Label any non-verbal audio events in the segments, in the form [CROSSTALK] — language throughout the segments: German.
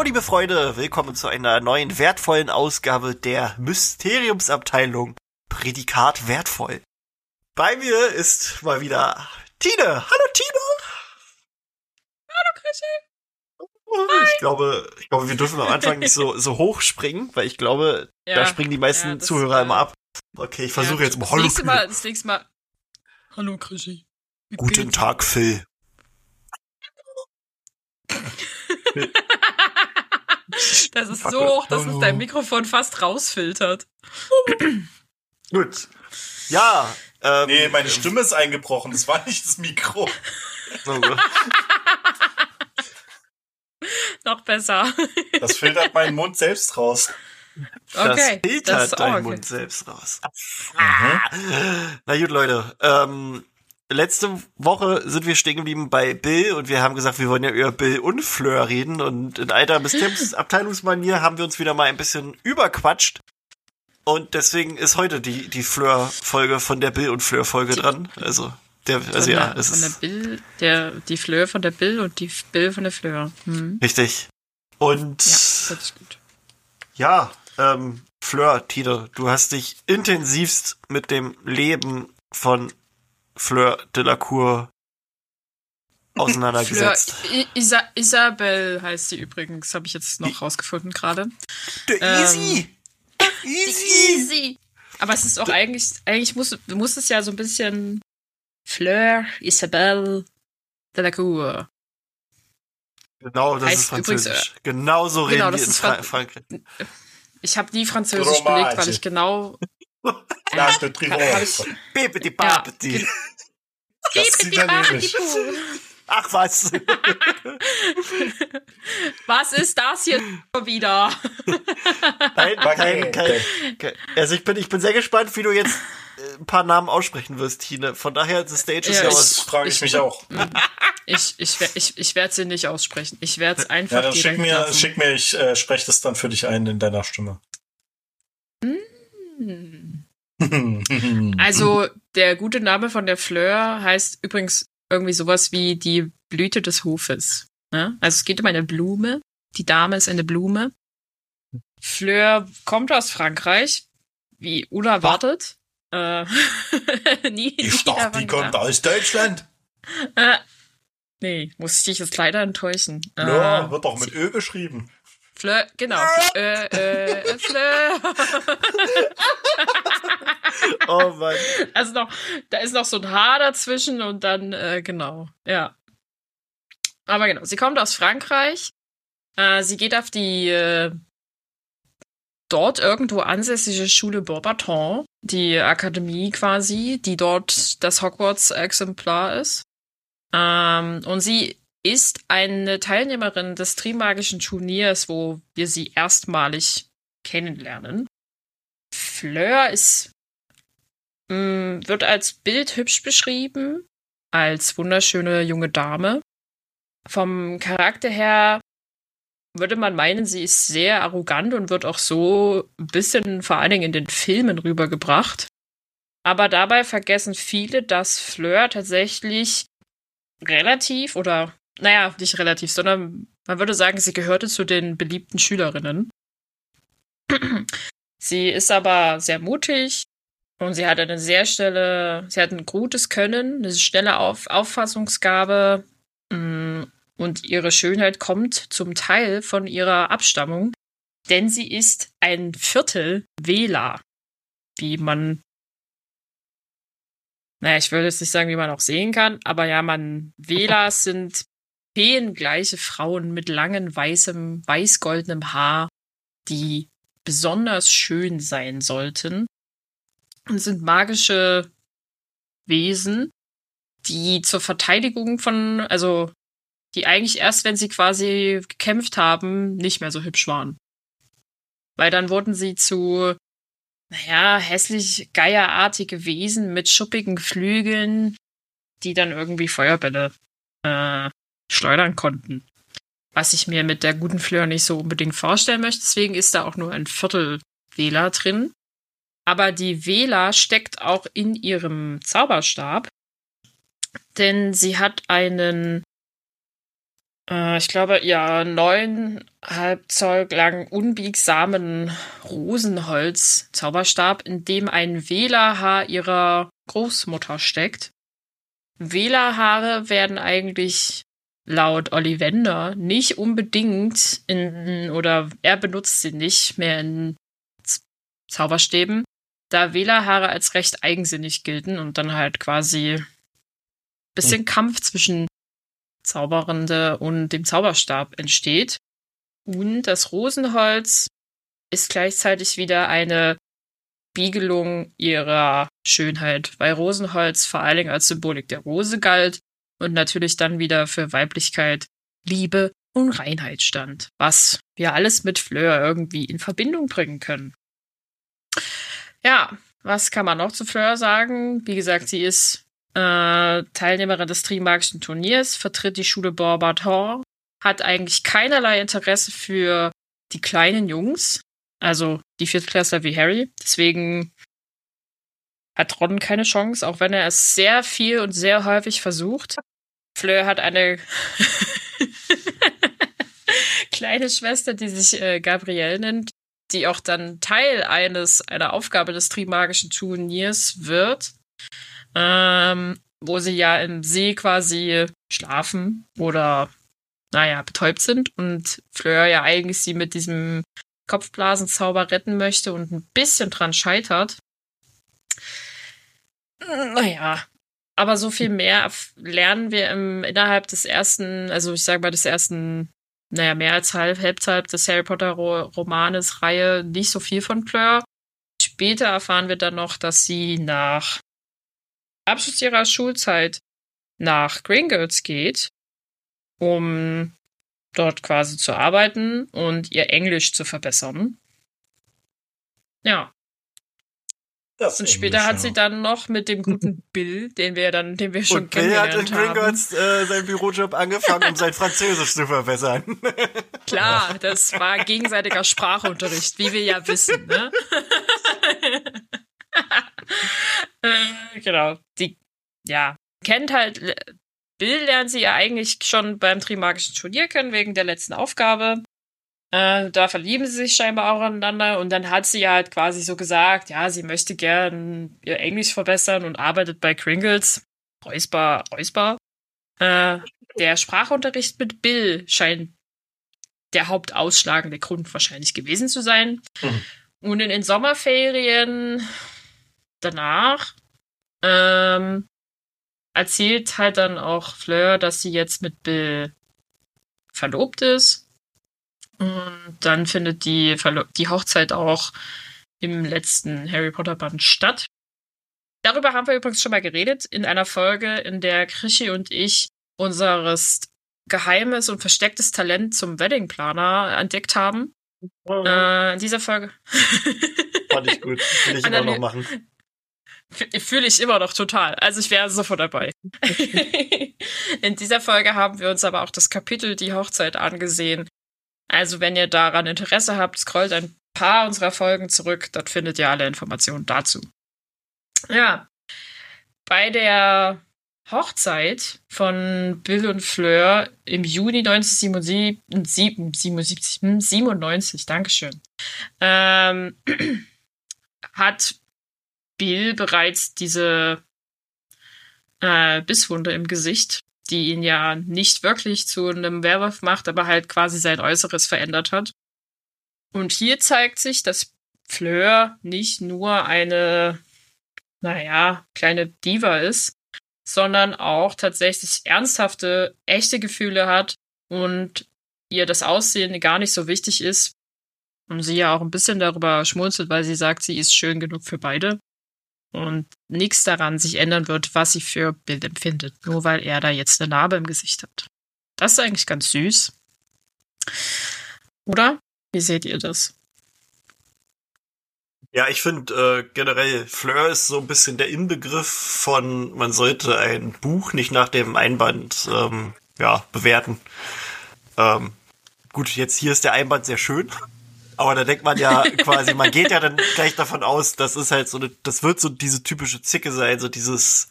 Hallo, liebe Freunde, willkommen zu einer neuen wertvollen Ausgabe der Mysteriumsabteilung. Prädikat wertvoll. Bei mir ist mal wieder Tine. Hallo, Tine. Hallo, Chrissy. Ich glaube, ich glaube, wir dürfen am Anfang nicht so, [LAUGHS] so hoch springen, weil ich glaube, Ja, da springen die meisten ja, das, Zuhörer äh, immer ab. Okay, ich versuche Ja, jetzt mal. das Hallo, nächste Tine. Mal, das nächste Mal. Hallo, Chrissy. Guten geht's? Tag, Phil. [LAUGHS] [LAUGHS] Das ist so hoch, dass es Hallo. dein Mikrofon fast rausfiltert. [LAUGHS] Gut. Ja, ähm, Nee, meine Stimme ist eingebrochen. Das war nicht das Mikro. so, [LAUGHS] Noch besser. Das filtert meinen Mund selbst raus. Okay. Das filtert das ist auch deinen okay. Mund selbst raus. Mhm. Na gut, Leute. Ähm, letzte Woche sind wir stehen geblieben bei Bill und wir haben gesagt, wir wollen ja über Bill und Fleur reden und in alter [LAUGHS] Abteilungsmanier haben wir uns wieder mal ein bisschen überquatscht. Und deswegen ist heute die, die Fleur-Folge von der Bill und Fleur-Folge dran. Also, der, also Von ja, der, es von der ist Bill, der, die Fleur von der Bill und die Bill von der Fleur. Hm. richtig. Und Ja, das ist gut. Ja, ähm, Fleur, Tide, du hast dich intensivst mit dem Leben von Fleur de la Cour [LAUGHS] Fleur, auseinandergesetzt. I Isa Isabel heißt sie übrigens, habe ich jetzt noch rausgefunden gerade. The ähm, easy! [LAUGHS] Easy! Easy. Aber es ist auch eigentlich, eigentlich muss, muss es ja so ein bisschen Fleur Isabelle de la Cour. Genau, das Heißt ist Französisch. übrigens, genau so reden genau, die das in ist Fra Fran- Frankreich. Ich habe nie Französisch Fromage. belegt, weil ich genau. [LAUGHS] L'Arc de hab Triomphe. ich- Bebedi Ja, babedi. gen- Das ist italienisch. Ach was. [LAUGHS] Was ist das hier schon wieder? Nein, kein, kein, kein. Also ich bin, ich bin sehr gespannt, wie du jetzt äh, ein paar Namen aussprechen wirst, Tine. Von daher, the stage is Ja, yours. Das frage ich mich auch. [LAUGHS] Ich, ich, ich, ich werde sie nicht aussprechen. Ich werde es einfach Ja, dann schick direkt mir, lassen. schick mir, ich äh, spreche das dann für dich ein in deiner Stimme. Hm. [LAUGHS] Also, der gute Name von der Fleur heißt übrigens irgendwie sowas wie die Blüte des Hofes. Ne? Also es geht um eine Blume. Die Dame ist eine Blume. Fleur kommt aus Frankreich, wie unerwartet. Äh, [LAUGHS] nie, ich dachte, die kommt aus Deutschland. Äh, nee, muss ich dich jetzt leider enttäuschen. Ja, Äh, wird doch mit Ö geschrieben. Fleur, genau. Äh, äh, Fleur. [LAUGHS] Oh Mann. Also noch, da ist noch so ein Haar dazwischen und dann, äh, genau, ja. Aber genau, sie kommt aus Frankreich. Äh, sie geht auf die äh, dort irgendwo ansässige Schule Beaubaton, die Akademie quasi, die dort das Hogwarts-Exemplar ist. Ähm, und sie ist eine Teilnehmerin des Trimagischen Turniers, wo wir sie erstmalig kennenlernen. Fleur ist Mm, wird als Bild hübsch beschrieben, als wunderschöne junge Dame. Vom Charakter her würde man meinen, sie ist sehr arrogant und wird auch so ein bisschen vor allen Dingen in den Filmen rübergebracht. Aber dabei vergessen viele, dass Fleur tatsächlich relativ oder, naja, nicht relativ, sondern man würde sagen, sie gehörte zu den beliebten Schülerinnen. [CLEARS THROAT] sie ist aber sehr mutig, und sie hat eine sehr schnelle, sie hat ein gutes Können, eine schnelle Auf Auffassungsgabe mm, und ihre Schönheit kommt zum Teil von ihrer Abstammung, denn sie ist ein Viertel Wähler, wie man, naja, ich will jetzt nicht sagen, wie man auch sehen kann, aber ja, man, Wählers [LAUGHS] sind feengleiche Frauen mit langem weißem, weiß-goldenem Haar, die besonders schön sein sollten und sind magische Wesen, die zur Verteidigung von, also die eigentlich erst, wenn sie quasi gekämpft haben, nicht mehr so hübsch waren. Weil dann wurden sie zu, naja, hässlich geierartige Wesen mit schuppigen Flügeln, die dann irgendwie Feuerbälle äh, schleudern konnten. Was ich mir mit der guten Fleur nicht so unbedingt vorstellen möchte. Deswegen ist da auch nur ein Viertel Wähler drin. Aber die Vela steckt auch in ihrem Zauberstab, denn sie hat einen äh, ich glaube, ja, neuneinhalb Zoll langen unbiegsamen Rosenholz-Zauberstab, in dem ein Wählerhaar ihrer Großmutter steckt. Wählerhaare werden eigentlich laut Ollivander nicht unbedingt in, oder er benutzt sie nicht mehr in Zauberstäben, da Wählerhaare als recht eigensinnig gelten und dann halt quasi bisschen Kampf zwischen Zauberende und dem Zauberstab entsteht. Und das Rosenholz ist gleichzeitig wieder eine Spiegelung ihrer Schönheit, weil Rosenholz vor allen Dingen als Symbolik der Rose galt und natürlich dann wieder für Weiblichkeit, Liebe und Reinheit stand, was wir alles mit Fleur irgendwie in Verbindung bringen können. Ja, was kann man noch zu Fleur sagen? Wie gesagt, sie ist äh, Teilnehmerin des Trimagischen Turniers, vertritt die Schule Borbator, hat eigentlich keinerlei Interesse für die kleinen Jungs, also die Viertklässler wie Harry. Deswegen hat Ron keine Chance, auch wenn er es sehr viel und sehr häufig versucht. Fleur hat eine [LAUGHS] kleine Schwester, die sich äh, Gabrielle nennt, die auch dann Teil eines einer Aufgabe des Trimagischen Turniers wird ähm, wo sie ja im See quasi schlafen oder, naja, betäubt sind und Fleur ja eigentlich sie mit diesem Kopfblasenzauber retten möchte und ein bisschen dran scheitert. Naja, aber so viel mehr lernen wir im, innerhalb des ersten, also ich sage mal des ersten, naja, mehr als halb, halb des Harry Potter Romanes Reihe nicht so viel von Fleur. Später erfahren wir dann noch, dass sie nach Abschluss ihrer Schulzeit nach Gringotts geht, um dort quasi zu arbeiten und ihr Englisch zu verbessern. Ja. Das und später hat sie dann noch mit dem guten [LAUGHS] Bill, den wir dann, den wir schon und Bill hat in Gringotts äh, seinen Bürojob angefangen, um sein Französisch zu verbessern. [LAUGHS] Klar, das war gegenseitiger Sprachunterricht, wie wir ja wissen. Ne? [LAUGHS] äh, genau. Die, ja, kennt halt, Bill lernt sie ja eigentlich schon beim Trimagischen Turnier kennen, wegen der letzten Aufgabe. Äh, da verlieben sie sich scheinbar auch aneinander und dann hat sie ja halt quasi so gesagt, ja, sie möchte gern ihr Englisch verbessern und arbeitet bei Kringles. Räusper, Räusper. Äh, der Sprachunterricht mit Bill scheint der hauptausschlagende Grund wahrscheinlich gewesen zu sein. Mhm. Und in den Sommerferien danach ähm, erzählt halt dann auch Fleur, dass sie jetzt mit Bill verlobt ist. Und dann findet die, Verlo die Hochzeit auch im letzten Harry Potter Band statt. Darüber haben wir übrigens schon mal geredet in einer Folge, in der Krischi und ich unseres geheimes und verstecktes Talent zum Weddingplaner entdeckt haben. Oh. Äh, in dieser Folge. [LAUGHS] Fand ich gut. Will ich immer noch machen. Fühle ich immer noch total. Also ich wäre sofort dabei. [LAUGHS] In dieser Folge haben wir uns aber auch das Kapitel Die Hochzeit angesehen. Also wenn ihr daran Interesse habt, scrollt ein paar unserer Folgen zurück, dort findet ihr alle Informationen dazu. Ja, bei der Hochzeit von Bill und Fleur im Juni 1977, 97, Dankeschön, ähm, [CLEARS THROAT] hat Bill bereits diese äh, Bisswunde im Gesicht, die ihn ja nicht wirklich zu einem Werwolf macht, aber halt quasi sein Äußeres verändert hat. Und hier zeigt sich, dass Fleur nicht nur eine, naja, kleine Diva ist, sondern auch tatsächlich ernsthafte, echte Gefühle hat und ihr das Aussehen gar nicht so wichtig ist. Und sie ja auch ein bisschen darüber schmunzelt, weil sie sagt, sie ist schön genug für beide und nichts daran sich ändern wird, was sie für Bild empfindet, nur weil er da jetzt eine Narbe im Gesicht hat. Das ist eigentlich ganz süß. Oder? Wie seht ihr das? Ja, ich finde äh, generell, Fleur ist so ein bisschen der Inbegriff von, man sollte ein Buch nicht nach dem Einband ähm, ja, bewerten. Ähm, gut, jetzt hier ist der Einband sehr schön. Aber da denkt man ja [LAUGHS] quasi, man geht ja dann gleich davon aus, das ist halt so eine, das wird so diese typische Zicke sein, so dieses,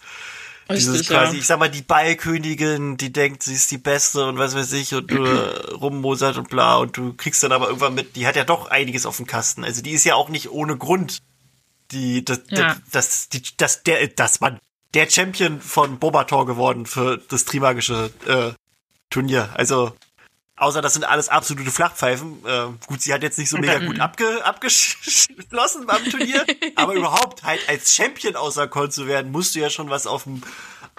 Dieses Richtig, quasi, ja. ich sag mal, die Ballkönigin, die denkt, sie ist die Beste und was weiß ich und du [CLEARS THROAT] rummosert und bla und du kriegst dann aber irgendwann mit, die hat ja doch einiges auf dem Kasten. Also die ist ja auch nicht ohne Grund die, das, Ja. das, die, das, der, das Mann, der Champion von Bobator geworden für das Trimagische äh, Turnier. Also, außer das sind alles absolute Flachpfeifen. Äh, gut, sie hat jetzt nicht so mega gut [LAUGHS] abge, abgeschlossen beim Turnier, aber überhaupt halt als Champion auserkoren zu werden, musst du ja schon was auf dem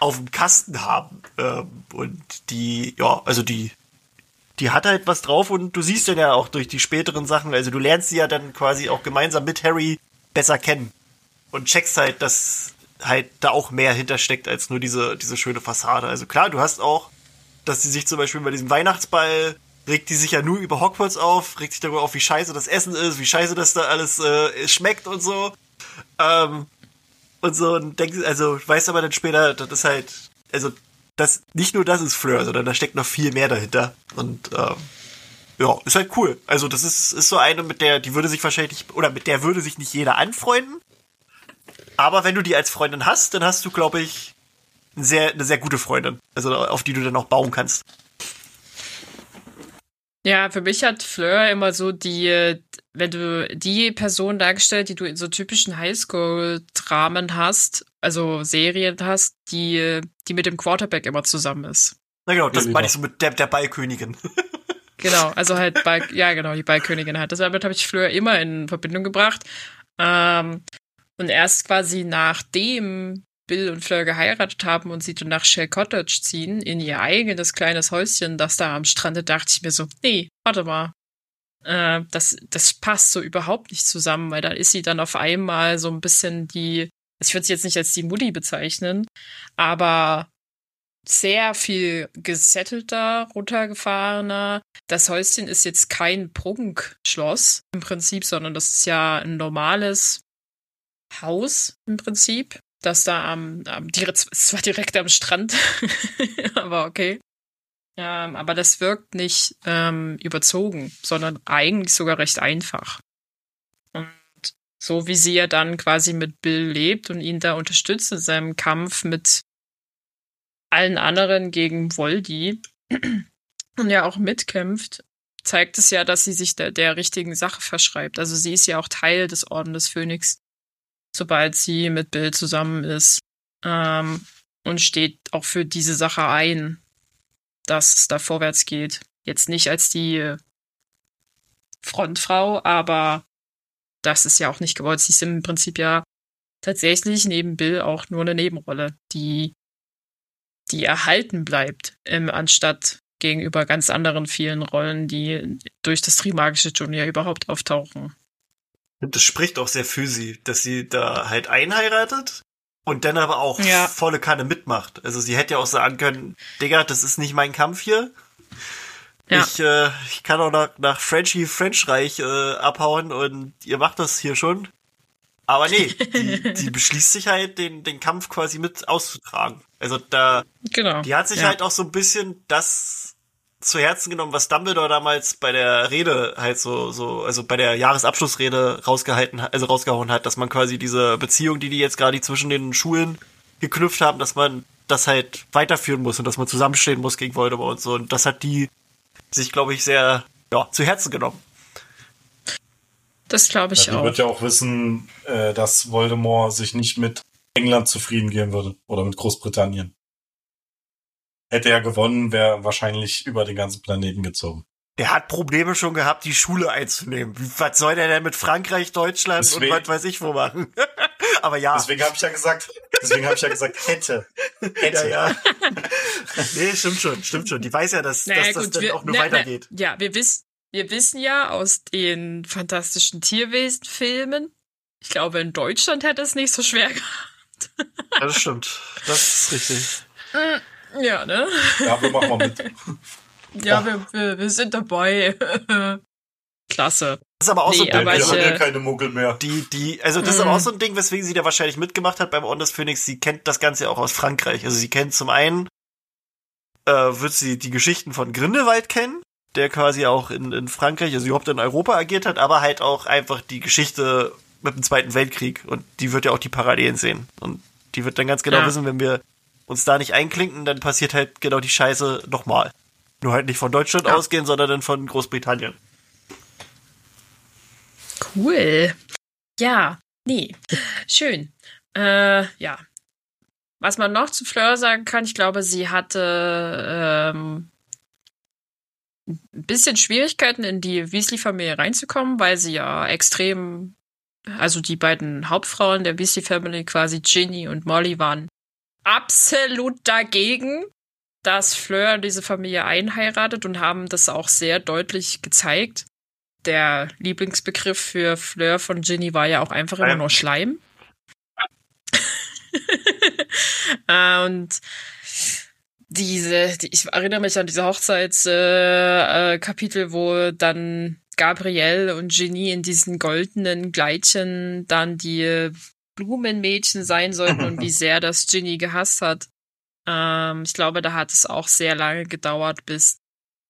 auf dem Kasten haben. Ähm, und die, ja, also die, die hat halt was drauf und du siehst dann ja auch durch die späteren Sachen, also du lernst sie ja dann quasi auch gemeinsam mit Harry besser kennen und checkst halt, dass halt da auch mehr hintersteckt als nur diese, diese schöne Fassade. Also klar, du hast auch, dass sie sich zum Beispiel bei diesem Weihnachtsball regt die sich ja nur über Hogwarts auf, regt sich darüber auf, wie scheiße das Essen ist, wie scheiße das da alles äh, schmeckt und so. Ähm, und so und denkst, also weißt aber dann später, das ist halt, also das nicht nur das ist Fleur, sondern da steckt noch viel mehr dahinter. Und ähm, ja, ist halt cool. Also das ist, ist so eine, mit der, die würde sich wahrscheinlich, oder mit der würde sich nicht jeder anfreunden. Aber wenn du die als Freundin hast, dann hast du, glaube ich, sehr, eine sehr gute Freundin. Also auf die du dann auch bauen kannst. Ja, für mich hat Fleur immer so die, wenn du die Person dargestellt, die du in so typischen Highschool-Dramen hast, also Serien hast, die, die mit dem Quarterback immer zusammen ist. Na genau, das Ja, meine ich so mit der, der Ballkönigin. [LAUGHS] Genau, also halt Ball, ja genau, die Ballkönigin halt. Damit habe ich Fleur immer in Verbindung gebracht. Ähm, und erst quasi nachdem Bill und Fleur geheiratet haben und sie dann nach Shell Cottage ziehen, in ihr eigenes kleines Häuschen, das da am Strande, dachte ich mir so, nee, warte mal. Äh, das, das passt so überhaupt nicht zusammen, weil da ist sie dann auf einmal so ein bisschen die, ich würde sie jetzt nicht als die Mutti bezeichnen, aber sehr viel gesettelter, runtergefahrener. Das Häuschen ist jetzt kein Prunkschloss im Prinzip, sondern das ist ja ein normales Haus im Prinzip, das da am, am direkt, zwar direkt am Strand, [LAUGHS] aber okay. Ähm, aber das wirkt nicht ähm, überzogen, sondern eigentlich sogar recht einfach. Und so wie sie ja dann quasi mit Bill lebt und ihn da unterstützt in seinem Kampf mit allen anderen gegen Voldy [CLEARS THROAT] und ja auch mitkämpft, zeigt es ja, dass sie sich der, der richtigen Sache verschreibt. Also sie ist ja auch Teil des Orden des Phönix, sobald sie mit Bill zusammen ist ähm, und steht auch für diese Sache ein, dass es da vorwärts geht. Jetzt nicht als die Frontfrau, aber das ist ja auch nicht gewollt. Sie ist im Prinzip ja tatsächlich neben Bill auch nur eine Nebenrolle, die die erhalten bleibt, ähm, anstatt gegenüber ganz anderen vielen Rollen, die durch das Trimagische Turnier überhaupt auftauchen. Das spricht auch sehr für sie, dass sie da halt einheiratet und dann aber auch Ja. volle Kanne mitmacht. Also sie hätte ja auch sagen können, Digga, das ist nicht mein Kampf hier. Ja. Ich, äh, ich kann auch nach, nach Frenchy Frenchreich äh, abhauen und ihr macht das hier schon. Aber nee, die, [LAUGHS] die beschließt sich halt, den, den Kampf quasi mit auszutragen. Also da, Genau. die hat sich ja. halt auch so ein bisschen das zu Herzen genommen, was Dumbledore damals bei der Rede halt so, so, also bei der Jahresabschlussrede rausgehalten hat, also rausgehauen hat, dass man quasi diese Beziehung, die die jetzt gerade zwischen den Schulen geknüpft haben, dass man das halt weiterführen muss und dass man zusammenstehen muss gegen Voldemort und so. Und das hat die sich, glaube ich, sehr, ja, zu Herzen genommen. Das glaube ich Ja, die auch. wird ja auch wissen, äh, dass Voldemort sich nicht mit England zufrieden geben würde oder mit Großbritannien. Hätte er gewonnen, wäre wahrscheinlich über den ganzen Planeten gezogen. Der hat Probleme schon gehabt, die Schule einzunehmen. Wie, was soll der denn mit Frankreich, Deutschland Deswegen- und was weiß ich wo machen? [LAUGHS] Aber ja. Deswegen habe ich ja gesagt, deswegen habe ich ja gesagt, hätte. [LAUGHS] Hätte. Ja, ja. [LAUGHS] nee, stimmt schon, stimmt schon. Die weiß ja, dass, Naja, dass das gut, dann wir, auch nur na, weitergeht. Na, ja, wir wissen, wir wissen ja aus den fantastischen Tierwesen-Filmen, ich glaube, in Deutschland hätte es nicht so schwer gehabt. Ja, das stimmt. Das ist richtig. Ja, ne? Ja, wir machen mal mit. [LAUGHS] Ja, wir, wir, wir sind dabei. [LAUGHS] Klasse. Das ist aber auch so Nee, ein Ding, wir ich, haben ja äh, keine Muggel mehr. die, die, also das ist Mhm. aber auch so ein Ding, weswegen sie da wahrscheinlich mitgemacht hat beim On des Phoenix. Sie kennt das Ganze auch aus Frankreich. Also sie kennt zum einen, äh, wird sie die Geschichten von Grindelwald kennen, der quasi auch in, in Frankreich, also überhaupt in Europa agiert hat, aber halt auch einfach die Geschichte mit dem Zweiten Weltkrieg. Und die wird ja auch die Parallelen sehen. Und die wird dann ganz genau Ja. wissen, wenn wir uns da nicht einklinken, dann passiert halt genau die Scheiße nochmal. Nur halt nicht von Deutschland Ja. ausgehen, sondern dann von Großbritannien. Cool. Ja, nee. Schön. Äh, ja. Was man noch zu Fleur sagen kann, ich glaube, sie hatte ähm, ein bisschen Schwierigkeiten in die Weasley-Familie reinzukommen, weil sie ja extrem, also die beiden Hauptfrauen der Weasley-Family, quasi Ginny und Molly, waren absolut dagegen, dass Fleur diese Familie einheiratet und haben das auch sehr deutlich gezeigt der Lieblingsbegriff für Fleur von Ginny war ja auch einfach immer nur Schleim. [LAUGHS] Äh, und diese, die, ich erinnere mich an diese Hochzeitskapitel, äh, Kapitel, wo dann Gabrielle und Ginny in diesen goldenen Gleitchen dann die Blumenmädchen sein sollten und wie [LAUGHS] sehr das Ginny gehasst hat. Ähm, ich glaube, da hat es auch sehr lange gedauert, bis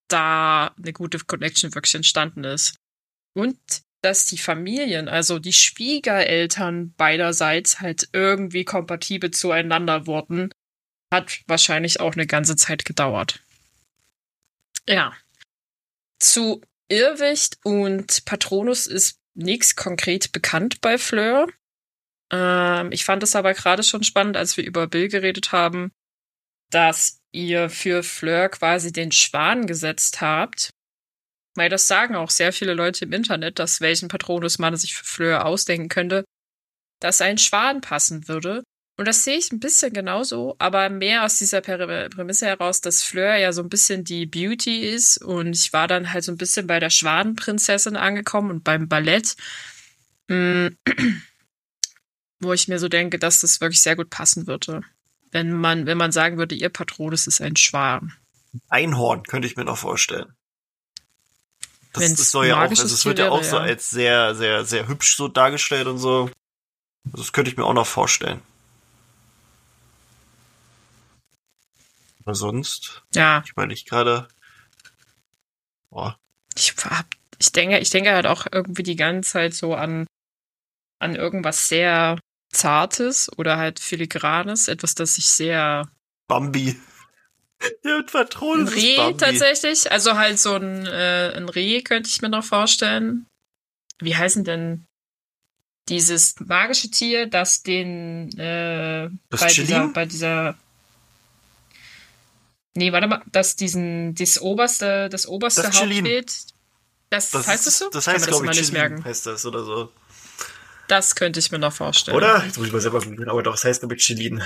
da eine gute Connection wirklich entstanden ist. Und dass die Familien, also die Schwiegereltern beiderseits halt irgendwie kompatibel zueinander wurden, hat wahrscheinlich auch eine ganze Zeit gedauert. Ja. Zu Irrwicht und Patronus ist nichts konkret bekannt bei Fleur. Ähm, ich fand es aber gerade schon spannend, als wir über Bill geredet haben, dass ihr für Fleur quasi den Schwan gesetzt habt. Weil das sagen auch sehr viele Leute im Internet, dass welchen Patronus man sich für Fleur ausdenken könnte, dass ein Schwan passen würde. Und das sehe ich ein bisschen genauso, aber mehr aus dieser Prä- Prämisse heraus, dass Fleur ja so ein bisschen die Beauty ist. Und ich war dann halt so ein bisschen bei der Schwanenprinzessin angekommen und beim Ballett. Wo ich mir so denke, dass das wirklich sehr gut passen würde. Wenn man, wenn man sagen würde, ihr Patronus ist ein Schwan. Einhorn könnte ich mir noch vorstellen. Das, Wenn's das soll ja auch, also es wird ja auch so ja. als sehr, sehr, sehr hübsch so dargestellt und so. Also Das könnte ich mir auch noch vorstellen. Aber sonst, Ja, ich meine, ich gerade. Boah, ich hab, ich denke, ich denke halt auch irgendwie die ganze Zeit so an, an irgendwas sehr Zartes oder halt Filigranes, etwas, das sich sehr Bambi. [LAUGHS] Ja, mit ein Patronen ist Reh Bambi. tatsächlich, also halt so ein, äh, ein Reh könnte ich mir noch vorstellen. Wie heißen denn dieses magische Tier, das den äh, Das bei dieser, Chilin? bei dieser Nee, warte mal, dass diesen das oberste das oberste Das. Hauptbild das, Das heißt es so? Das Kann heißt, glaube ich, nicht Chilin merken. heißt das oder so. Das könnte ich mir noch vorstellen. Oder? Jetzt muss ich mal selber googeln, aber doch, es heißt, glaube ich, Chilin.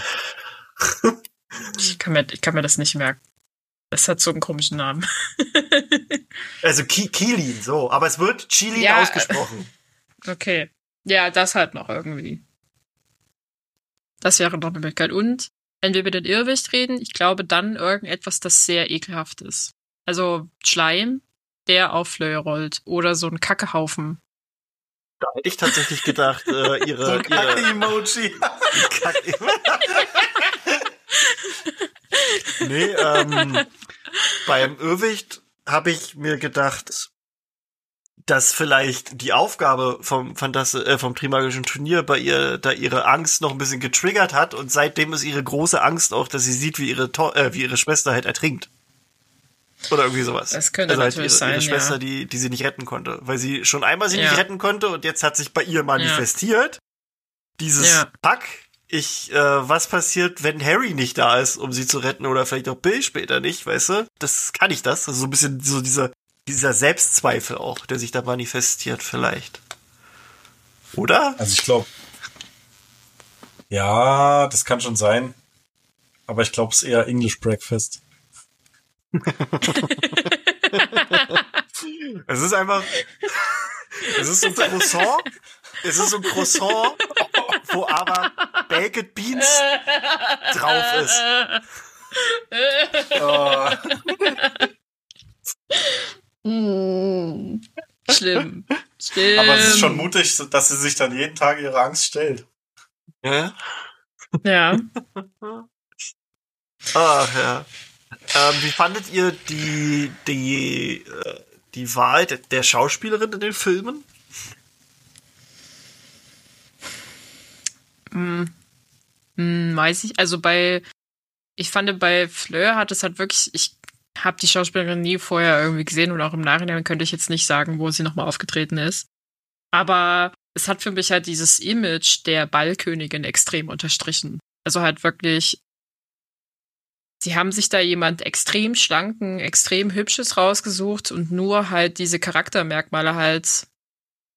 [LAUGHS] Ich kann mir ich kann mir das nicht merken. Das hat so einen komischen Namen. [LAUGHS] Also Ki Kilin, so. Aber es wird Chilin Ja, ausgesprochen. [LAUGHS] Okay. Ja, das halt noch irgendwie. Das wäre noch eine Möglichkeit. Und wenn wir über den Irrwicht reden, ich glaube dann irgendetwas, das sehr ekelhaft ist. Also Schleim, der auf Flöhe rollt. Oder so ein Kackehaufen. Da hätte ich tatsächlich gedacht, äh, [LAUGHS] ihre, So ein ihre Kacke-Emoji. [LAUGHS] Kack [LAUGHS] nee, ähm, beim Irrwicht habe ich mir gedacht, dass vielleicht die Aufgabe vom Fantas äh, vom Trimagischen Turnier bei ihr da ihre Angst noch ein bisschen getriggert hat und seitdem ist ihre große Angst auch, dass sie sieht, wie ihre to äh, wie ihre Schwester halt ertrinkt. Oder irgendwie sowas. Das könnte also halt ihre, sein, ihre Schwester, ja. die, die sie nicht retten konnte. Weil sie schon einmal sie Ja. nicht retten konnte und jetzt hat sich bei ihr manifestiert. Dieses Ja. Pack, ich, äh, was passiert, wenn Harry nicht da ist, um sie zu retten oder vielleicht auch Bill später nicht, weißt du? Das kann ich das. Also so ein bisschen so dieser, dieser Selbstzweifel auch, der sich da manifestiert vielleicht. Oder? Also ich glaube, ja, das kann schon sein. Aber ich glaube, es ist eher English Breakfast. [LAUGHS] Es ist einfach, es ist so ein Croissant, es ist so ein Croissant, wo aber Baked Beans drauf ist. Oh, Mm. Schlimm. Schlimm. [LAUGHS] aber es ist schon mutig, dass sie sich dann jeden Tag ihre Angst stellt. Ja? Ja. Ach ja. Ähm, wie fandet ihr die, die, äh, die Wahl der, Schauspielerin in den Filmen? Hm, weiß ich. Also bei ich fand bei Fleur hat es halt wirklich, ich habe die Schauspielerin nie vorher irgendwie gesehen und auch im Nachhinein könnte ich jetzt nicht sagen, wo sie nochmal aufgetreten ist. Aber es hat für mich halt dieses Image der Ballkönigin extrem unterstrichen. Also halt wirklich, sie haben sich da jemand extrem schlanken, extrem hübsches rausgesucht und nur halt diese Charaktermerkmale halt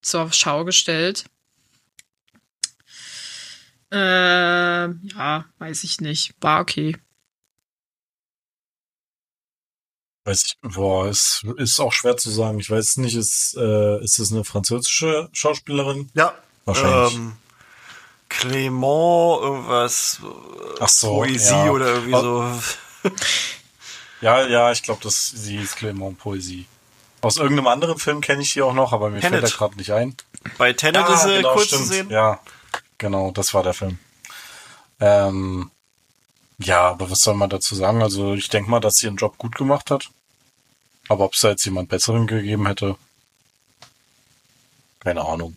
zur Schau gestellt. Äh, ja, weiß ich nicht. War okay. Weiß ich, boah, ist, ist auch schwer zu sagen. Ich weiß nicht, ist, äh, ist das eine französische Schauspielerin? Ja. Wahrscheinlich. Ähm, Clément, irgendwas, Ach so, Poesie ja. oder irgendwie Oh. so. [LAUGHS] Ja, ja, ich glaube, das sie ist Clément Poesie. Aus irgendeinem anderen Film kenne ich die auch noch, aber mir Tenet. fällt er gerade nicht ein. Bei Tenet Ah, ist sie genau, kurz zu stimmt. sehen. Ja, genau, das war der Film. Ähm, ja, aber was soll man dazu sagen? Also ich denke mal, dass sie ihren Job gut gemacht hat. Aber ob es da jetzt jemand Besseren gegeben hätte, keine Ahnung.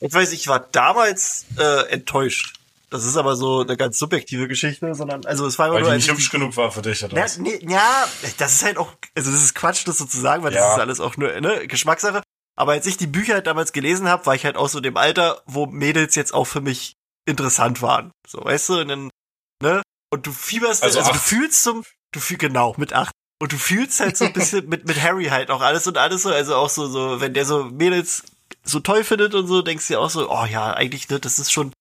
Ich weiß, ich war damals äh, enttäuscht. Das ist aber so eine ganz subjektive Geschichte, sondern, also es war immer Weil nur die nicht ich hübsch genug war für dich, oder Ja, was? nee, ja, das ist halt auch, also das ist Quatsch, das so zu sagen, weil Ja. das ist alles auch nur ne, Geschmackssache. Aber als ich die Bücher halt damals gelesen habe, war ich halt auch so dem Alter, wo Mädels jetzt auch für mich interessant waren. So, weißt du, und dann, ne? Und du fieberst, Also also, du fühlst zum, du fühlst genau mit acht. Und du fühlst halt so ein bisschen [LAUGHS] mit, mit Harry halt auch alles und alles so, also auch so, so, wenn der so Mädels so toll findet und so, denkst du dir auch so, oh ja, eigentlich, ne, das ist schon,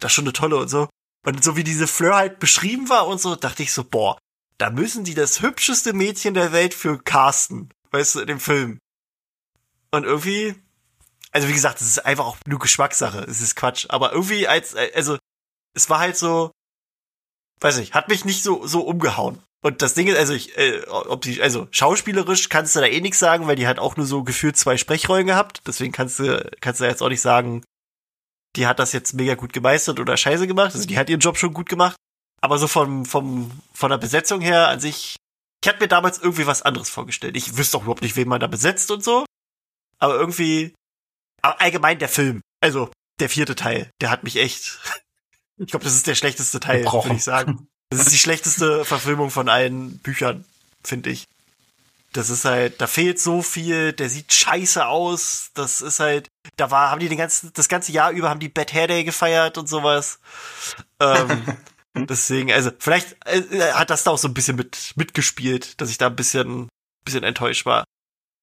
das ist schon eine tolle und so. Und so wie diese Fleur halt beschrieben war und so, dachte ich so, boah, da müssen die das hübscheste Mädchen der Welt für casten, weißt du, in dem Film. Und irgendwie, also wie gesagt, es ist einfach auch nur Geschmackssache, es ist Quatsch, aber irgendwie als, also, es war halt so, weiß nicht, hat mich nicht so, so umgehauen. Und das Ding ist, also ich, äh, ob die, also schauspielerisch kannst du da eh nichts sagen, weil die hat auch nur so gefühlt zwei Sprechrollen gehabt. Deswegen kannst du, kannst du jetzt auch nicht sagen, die hat das jetzt mega gut gemeistert oder scheiße gemacht. Also die hat ihren Job schon gut gemacht. Aber so vom, vom, von der Besetzung her an sich, ich hatte mir damals irgendwie was anderes vorgestellt. Ich wüsste auch überhaupt nicht, wen man da besetzt und so. Aber irgendwie, aber allgemein der Film, also der vierte Teil, der hat mich echt, [LAUGHS] ich glaube, das ist der schlechteste Teil, würde ich sagen. Das ist die schlechteste Verfilmung von allen Büchern, finde ich. Das ist halt, da fehlt so viel, der sieht scheiße aus. Das ist halt, da war, haben die den ganzen, das ganze Jahr über haben die Bad Hair Day gefeiert und sowas. Ähm, [LAUGHS] deswegen, also vielleicht äh, hat das da auch so ein bisschen mit mitgespielt, dass ich da ein bisschen, bisschen enttäuscht war.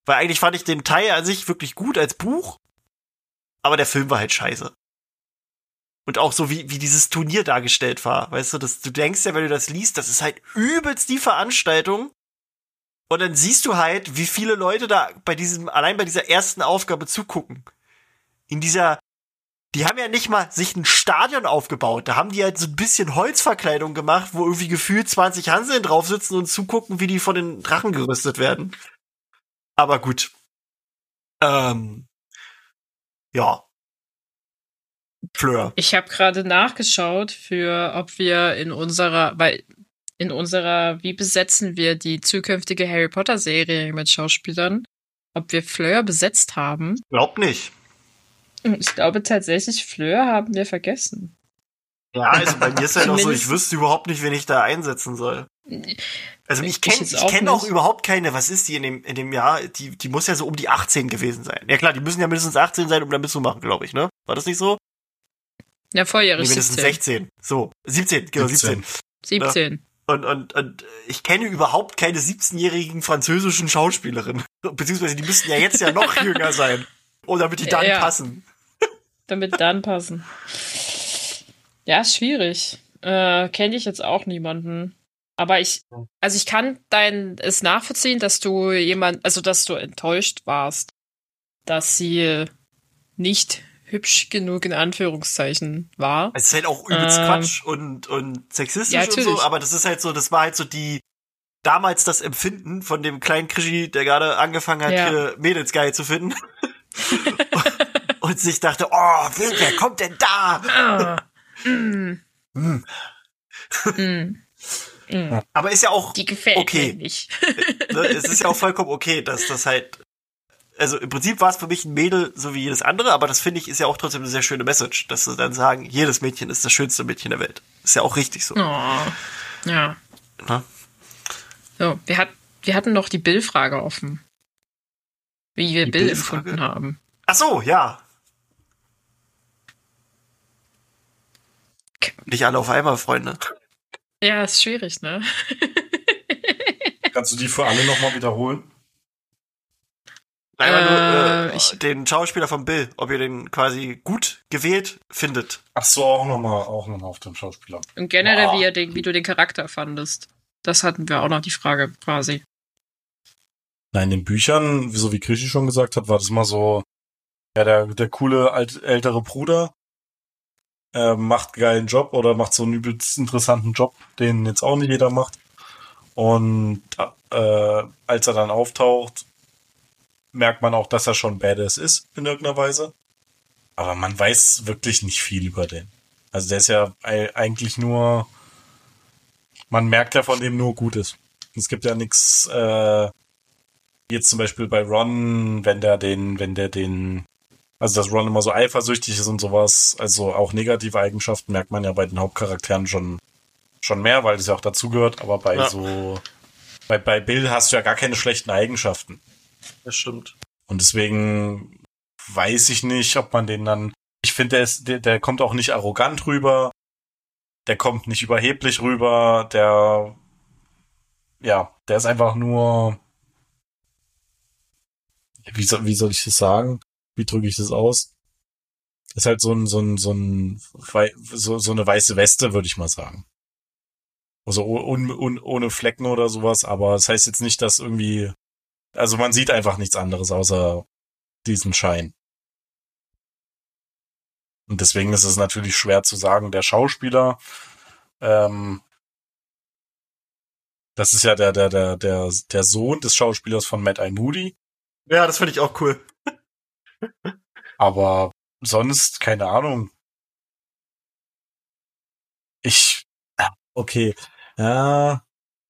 Weil eigentlich fand ich den Teil an sich wirklich gut als Buch, aber der Film war halt scheiße. Und auch so, wie, wie dieses Turnier dargestellt war. Weißt du, das, du denkst ja, wenn du das liest, das ist halt übelst die Veranstaltung. Und dann siehst du halt, wie viele Leute da bei diesem, allein bei dieser ersten Aufgabe zugucken. In dieser, die haben ja nicht mal sich ein Stadion aufgebaut. Da haben die halt so ein bisschen Holzverkleidung gemacht, wo irgendwie gefühlt 20 Hanseln drauf sitzen und zugucken, wie die von den Drachen gerüstet werden. Aber gut. Ähm, ja. Fleur. Ich habe gerade nachgeschaut, für ob wir in unserer, weil in unserer, wie besetzen wir die zukünftige Harry Potter Serie mit Schauspielern, ob wir Fleur besetzt haben. Glaub nicht. Ich glaube tatsächlich, Fleur haben wir vergessen. Ja, also bei mir ist halt auch so, ich wüsste überhaupt nicht, wen ich da einsetzen soll. Also ich Ich kenne ich auch kenn auch nicht. überhaupt keine, was ist die in dem, in dem Jahr? Die, die muss ja so um die 18 gewesen sein. Ja klar, die müssen ja mindestens 18 sein, um da mitzumachen, glaube ich, ne? War das nicht so? Ja, vorjährig Nee, mindestens 17. 16. So, 17, genau, 17. 17. 17. Und, und, und ich kenne überhaupt keine 17-jährigen französischen Schauspielerinnen. [LAUGHS] Beziehungsweise die müssten ja jetzt ja noch [LAUGHS] jünger sein. Um damit die dann Ja. passen. Damit dann passen. Ja, ist schwierig. Äh, Kenne ich jetzt auch niemanden. Aber ich, also ich kann dein es nachvollziehen, dass du jemand, also dass du enttäuscht warst, dass sie nicht hübsch genug in Anführungszeichen war. Es ist halt auch übelst Ähm. Quatsch und, und sexistisch Ja, und so, aber das ist halt so, das war halt so die, damals das Empfinden von dem kleinen Krischi, der gerade angefangen hat, Ja. hier Mädels geil zu finden. [LAUGHS] und sich dachte, oh, wer, wer kommt denn da? Ah, mm, Hm. mm, mm. Aber ist ja auch, Die gefällt Okay. mir nicht. ne, es ist ja auch vollkommen okay, dass das halt also im Prinzip war es für mich ein Mädel so wie jedes andere, aber das finde ich ist ja auch trotzdem eine sehr schöne Message, dass sie dann sagen, jedes Mädchen ist das schönste Mädchen der Welt. Ist ja auch richtig so. Oh. Ja. Ne? So, wir, hat, wir hatten noch die Bill-Frage offen. Wie wir Die Bill Bill-Frage? empfunden haben. Ach so, ja. Nicht alle auf einmal, Freunde. Ja, ist schwierig, ne? [LAUGHS] Kannst du die für alle nochmal wiederholen? Einmal nur Äh, äh, ich- den Schauspieler von Bill, ob ihr den quasi gut gewählt findet. Ach so, auch nochmal auch noch mal auf den Schauspieler. Und generell, Boah. wie, den, wie du den Charakter fandest. Das hatten wir auch noch die Frage quasi. Nein, in den Büchern, so wie Krischi schon gesagt hat, war das mal so, ja, der, der coole alt, ältere Bruder äh, macht einen geilen Job oder macht so einen übelst interessanten Job, den jetzt auch nicht jeder macht. Und äh, als er dann auftaucht, merkt man auch, dass er schon Badass ist in irgendeiner Weise. Aber man weiß wirklich nicht viel über den. Also der ist ja ei- eigentlich nur, man merkt ja von dem nur Gutes. Es gibt ja nichts, äh, jetzt zum Beispiel bei Ron, wenn der den, wenn der den, also dass Ron immer so eifersüchtig ist und sowas, also auch negative Eigenschaften merkt man ja bei den Hauptcharakteren schon, schon mehr, weil das ja auch dazugehört, aber bei Ja. so, bei, bei Bill hast du ja gar keine schlechten Eigenschaften. Das stimmt. Und deswegen weiß ich nicht, ob man den dann, ich finde, der, der, der kommt auch nicht arrogant rüber, der kommt nicht überheblich rüber, der, ja, der ist einfach nur, wie soll, wie soll ich das sagen? Wie drücke ich das aus? Ist halt so ein, so ein, so ein, so, so eine weiße Weste, würde ich mal sagen. Also un, un, ohne Flecken oder sowas, aber das heißt jetzt nicht, dass irgendwie, also man sieht einfach nichts anderes außer diesen Schein. Und deswegen ist es natürlich schwer zu sagen, der Schauspieler, ähm, das ist ja der, der, der, der, der Sohn des Schauspielers von Matt I. Moody. Ja, das finde ich auch cool. [LAUGHS] Aber sonst, keine Ahnung. Ich, okay, ja,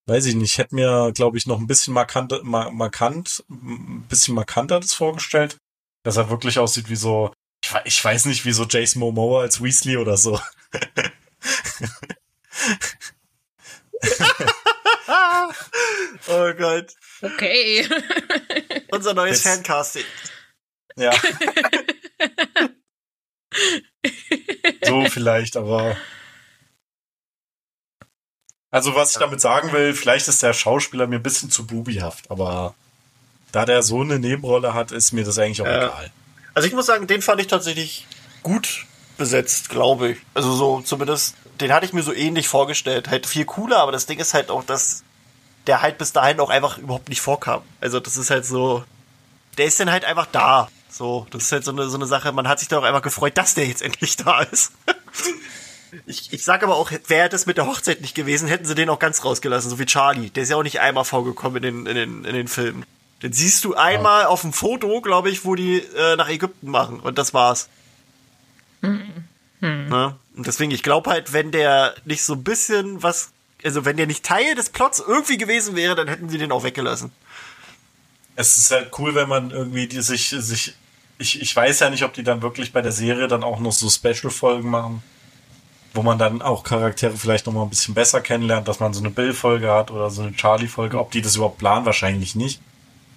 weiß ich nicht. Ich hätte mir, glaube ich, noch ein bisschen markant, ma- markant, ein bisschen markanter das vorgestellt. Dass er wirklich aussieht wie so, ich, ich weiß nicht, wie so Jason Momoa als Weasley oder so. oh Gott. Okay. Unser neues Jetzt- Fancasting. Ja. so vielleicht, aber. Also, was ich damit sagen will, vielleicht ist der Schauspieler mir ein bisschen zu bubihaft, aber da der so eine Nebenrolle hat, ist mir das eigentlich auch Ja. egal. Also ich muss sagen, den fand ich tatsächlich gut besetzt, glaube ich. Also so zumindest, den hatte ich mir so ähnlich vorgestellt. Halt viel cooler, aber das Ding ist halt auch, dass der halt bis dahin auch einfach überhaupt nicht vorkam. Also das ist halt so, der ist dann halt einfach da. So, das ist halt so eine, so eine Sache, man hat sich doch einfach gefreut, dass der jetzt endlich da ist. [LAUGHS] Ich, ich sag aber auch, wäre das mit der Hochzeit nicht gewesen, hätten sie den auch ganz rausgelassen, so wie Charlie. Der ist ja auch nicht einmal vorgekommen in den, in den, in den Filmen. Den siehst du einmal auf dem Foto, glaube ich, wo die äh, nach Ägypten machen und das war's. Ne? Und deswegen, ich glaube halt, wenn der nicht so ein bisschen was, also wenn der nicht Teil des Plots irgendwie gewesen wäre, dann hätten sie den auch weggelassen. Es ist halt cool, wenn man irgendwie die sich, sich, ich, ich weiß ja nicht, ob die dann wirklich bei der Serie dann auch noch so Special-Folgen machen, wo man dann auch Charaktere vielleicht noch mal ein bisschen besser kennenlernt, dass man so eine Bill-Folge hat oder so eine Charlie-Folge. Ob die das überhaupt planen, wahrscheinlich nicht.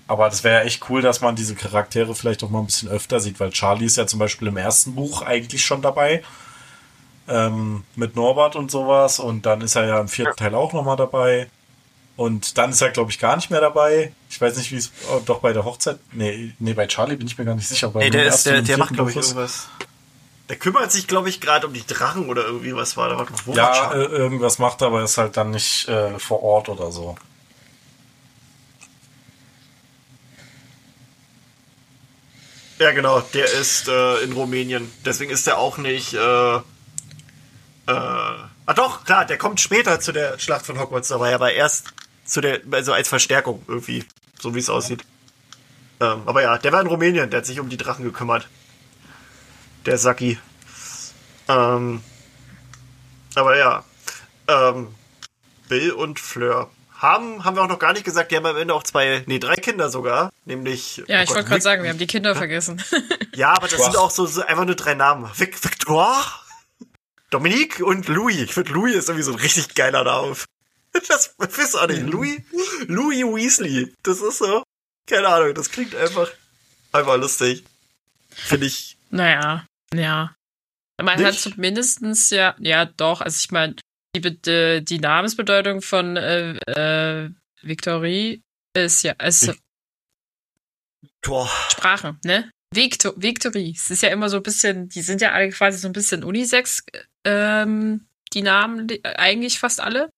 Aber das wäre ja echt cool, dass man diese Charaktere vielleicht auch mal ein bisschen öfter sieht, weil Charlie ist ja zum Beispiel im ersten Buch eigentlich schon dabei. Ähm, mit Norbert und sowas. Und dann ist er ja im vierten Teil auch noch mal dabei. Und dann ist er, glaube ich, gar nicht mehr dabei. Ich weiß nicht, wie es oh, doch bei der Hochzeit. Nee, nee, bei Charlie bin ich mir gar nicht sicher. aber Nee, der ist, der, der macht, glaube ich, irgendwas. Der kümmert sich, glaube ich, gerade um die Drachen oder irgendwie was war da. War Ja, äh, irgendwas macht er, aber ist halt dann nicht äh, vor Ort oder so. Ja, genau, der ist äh, in Rumänien. Deswegen ist der auch nicht. Äh, äh, ah, doch, klar, der kommt später zu der Schlacht von Hogwarts dabei, aber erst zu der, also als Verstärkung irgendwie, so wie es aussieht. Ähm, aber ja, der war in Rumänien, der hat sich um die Drachen gekümmert. Der Saki. Ähm, aber ja, ähm, Bill und Fleur haben, haben wir auch noch gar nicht gesagt, die haben am Ende auch zwei, nee, drei Kinder sogar, nämlich. Ja, oh ich Gott, wollte gerade sagen, wir haben die Kinder vergessen. [LAUGHS] Ja, aber das Victoire. sind auch so, so einfach nur drei Namen. Vic, Victoire, Dominique und Louis. Ich finde, Louis ist irgendwie so ein richtig geiler Name. [LAUGHS] Das wisst ihr auch nicht. Louis, Louis Weasley. Das ist so, keine Ahnung, das klingt einfach, einfach lustig. Finde ich. naja, ja. Man hat Nicht? zumindestens ja, ja doch, also ich meine, die, die Namensbedeutung von äh, äh, Victorie ist ja, Boah. Sprache, ne? Victor, Victory. Es ist ja immer so ein bisschen, die sind ja alle quasi so ein bisschen Unisex, ähm, die Namen, die- eigentlich fast alle.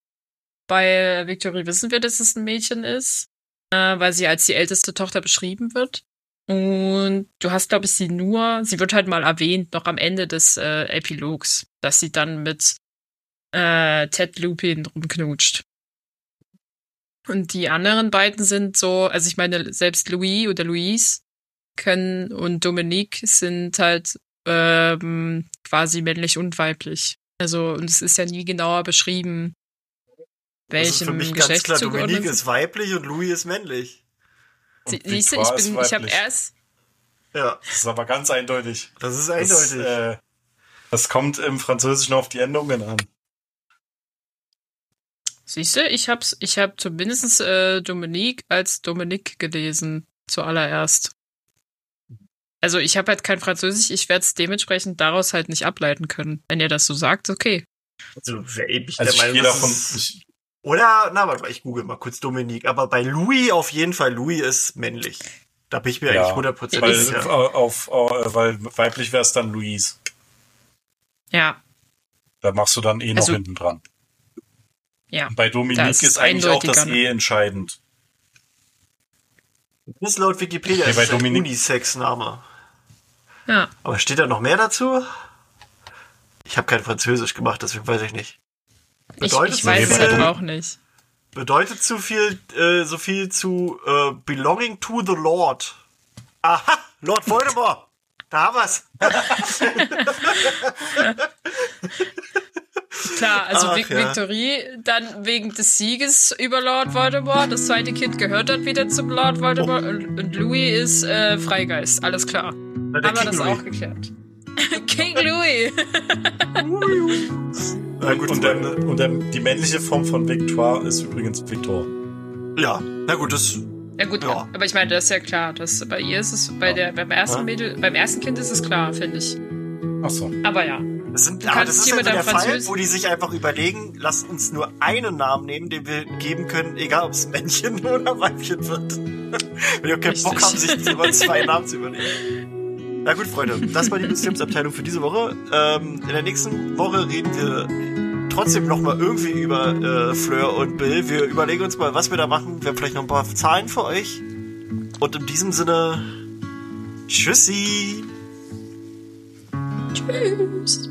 Bei Victory wissen wir, dass es ein Mädchen ist, äh, weil sie als die älteste Tochter beschrieben wird. Und du hast, glaube ich, sie nur, sie wird halt mal erwähnt, noch am Ende des äh, Epilogs, dass sie dann mit äh, Ted Lupin rumknutscht. Und die anderen beiden sind so, also ich meine, selbst Louis oder Louise können und Dominique sind halt ähm, quasi männlich und weiblich. Also, und es ist ja nie genauer beschrieben, Das ist für welchem mich ganz klar, Dominique ist weiblich und Louis ist männlich. Sie- Siehst du, ich bin, ich habe erst, Ja, Das ist aber ganz eindeutig. das ist Das, eindeutig. äh, das kommt im Französischen auf die Endungen an. siehst du, ich hab's, ich habe zumindest äh, Dominique als Dominique gelesen, zuallererst. Also ich habe halt kein Französisch, ich werde es dementsprechend daraus halt nicht ableiten können. Wenn ihr das so sagt, okay. also, ich Also ich gehe das davon, ist- ich, Oder, na, warte mal, ich google mal kurz Dominique. Aber bei Louis auf jeden Fall, Louis ist männlich. Da bin ich mir Ja, eigentlich hundertprozentig weil, ist- äh, sicher. auf, äh, weil weiblich wäre es dann Louise. Ja, Da machst du dann eh noch Also- hinten dran. ja. Bei Dominique Da ist ist, es eigentlich auch das eh entscheidend. Das ist laut Wikipedia Nee, bei ist ein Unisex-Name. Ja. Aber steht da noch mehr dazu? Ich habe kein Französisch gemacht, deswegen weiß ich nicht. Ich, Bedeutet ich so weiß es viel- halt auch nicht. Bedeutet zu viel, äh, so viel zu äh, belonging to the Lord. Aha, Lord Voldemort. Da haben wir's. [LAUGHS] Klar, also Ach, Vic ja. Victorie dann wegen des Sieges über Lord Voldemort. Das zweite Kind gehört dann wieder zum Lord Voldemort und, und Louis ist äh, Freigeist. Alles klar. Haben wir das Louis. auch geklärt. [LAUGHS] King Louis. Na gut, Und, der, und der, die männliche Form von Victoire ist übrigens Victor. Ja, na gut, das. Ja gut, Ja. aber ich meine, das ist ja klar. Das, bei ihr ist es, bei der, beim ersten Ja. Mädel, beim ersten Kind ist es klar, finde ich. Ach so. Aber ja. Das, sind, aber das ist ja der Fall, wo die sich einfach überlegen, lass uns nur einen Namen nehmen, den wir geben können, egal ob es Männchen [LAUGHS] oder Weibchen wird. [LAUGHS] Wenn die auch keinen Bock Richtig. haben, sich über zwei [LAUGHS] Namen zu überlegen. Na gut, Freunde, das war die Museumsabteilung für diese Woche. Ähm, in der nächsten Woche reden wir trotzdem noch mal irgendwie über äh, Fleur und Bill. Wir überlegen uns mal, was wir da machen. Wir haben vielleicht noch ein paar Zahlen für euch. Und in diesem Sinne, tschüssi. Tschüss.